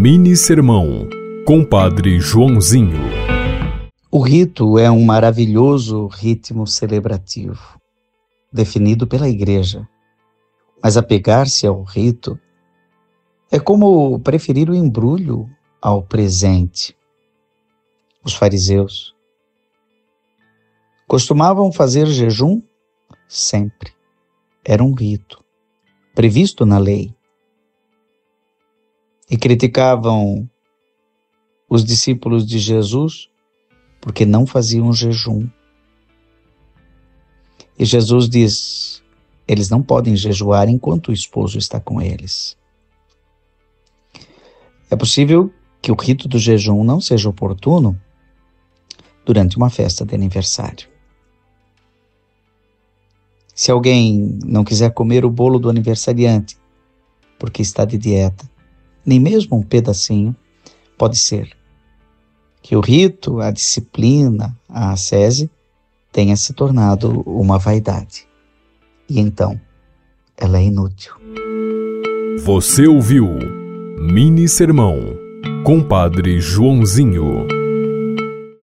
Mini Sermão, Compadre Joãozinho. O rito é um maravilhoso ritmo celebrativo, definido pela Igreja. Mas apegar-se ao rito é como preferir o embrulho ao presente. Os fariseus costumavam fazer jejum sempre. Era um rito, previsto na lei e criticavam os discípulos de Jesus porque não faziam jejum. E Jesus diz: eles não podem jejuar enquanto o esposo está com eles. É possível que o rito do jejum não seja oportuno durante uma festa de aniversário. Se alguém não quiser comer o bolo do aniversariante porque está de dieta, nem mesmo um pedacinho, pode ser que o rito, a disciplina, a ascese tenha se tornado uma vaidade. E então, ela é inútil. Você ouviu Mini Sermão, Compadre Joãozinho.